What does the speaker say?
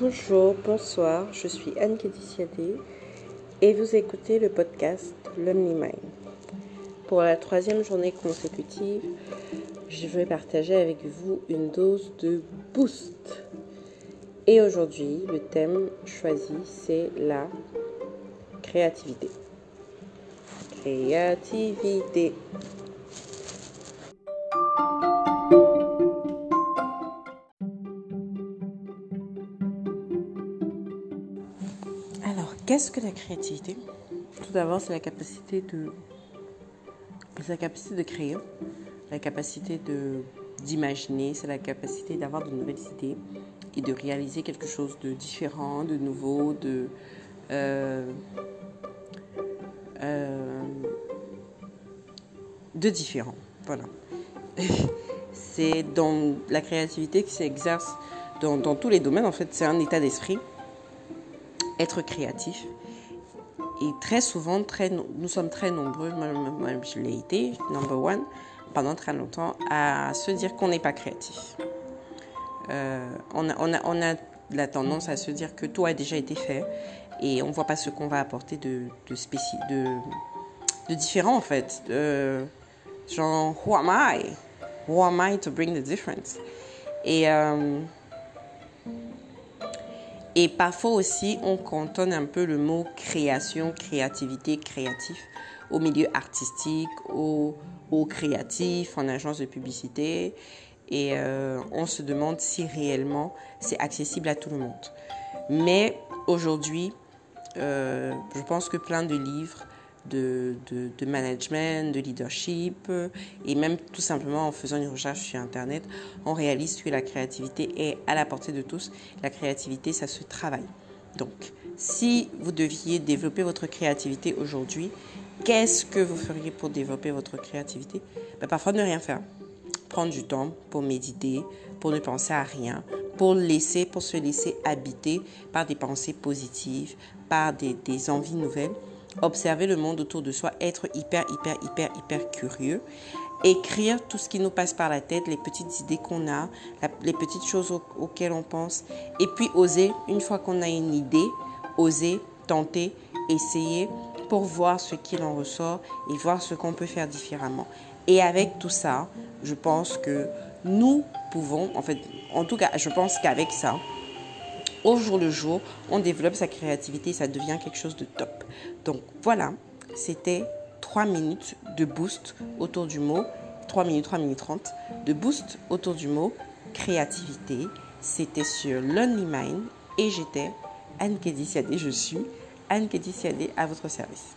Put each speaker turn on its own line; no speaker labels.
Bonjour, bonsoir, je suis Anne Kédiciadé et vous écoutez le podcast Lonely Mind. Pour la troisième journée consécutive, je vais partager avec vous une dose de boost. Et aujourd'hui, le thème choisi, c'est la créativité. Créativité. Qu'est-ce que la créativité? Tout d'abord, c'est la capacité de, la capacité de créer, la capacité de d'imaginer, c'est la capacité d'avoir de nouvelles idées et de réaliser quelque chose de différent, de nouveau, de euh, euh, de différent. Voilà. c'est dans la créativité qui s'exerce dans, dans tous les domaines. En fait, c'est un état d'esprit être créatif. Et très souvent, très, nous sommes très nombreux, moi, je l'ai été, number one, pendant très longtemps, à se dire qu'on n'est pas créatif. Euh, on, a, on, a, on, a, la tendance à se dire que tout a déjà été fait et on ne voit pas ce qu'on va apporter de, de, de, de, différent en fait. genre, who am I? Who am I to bring the difference? Et. Euh, et parfois aussi, on cantonne un peu le mot création, créativité, créatif au milieu artistique, au, créatif, en agence de publicité. Et euh, on se demande si réellement c'est accessible à tout le monde. Mais aujourd'hui, euh, je pense que plein de livres de, de, management, de leadership, et même tout simplement en faisant une recherche sur Internet, on réalise que la créativité est à la portée de tous. La créativité, ça se travaille. Donc, si vous deviez développer votre créativité aujourd'hui, qu'est-ce que vous feriez pour développer votre créativité? Ben, Parfois, ne rien faire. Prendre du temps pour méditer, pour ne penser à rien, pour laisser, pour se laisser habiter par des pensées positives, par des, des envies nouvelles observer le monde autour de soi, être hyper, hyper, hyper, hyper curieux, écrire tout ce qui nous passe par la tête, les petites idées qu'on a, les petites choses auxquelles on pense, et puis oser, une fois qu'on a une idée, oser, tenter, essayer pour voir ce qu'il en ressort et voir ce qu'on peut faire différemment. Et avec tout ça, je pense que nous pouvons, en fait, en tout cas, je pense qu'avec ça, au jour le jour, on développe sa créativité et ça devient quelque chose de top. Donc voilà, c'était 3 minutes de boost autour du mot, 3 minutes, 3 minutes 30 de boost autour du mot créativité. C'était sur Lonely Mind et j'étais Anne Kedisiadé, je suis Anne Kedisiadé à votre service.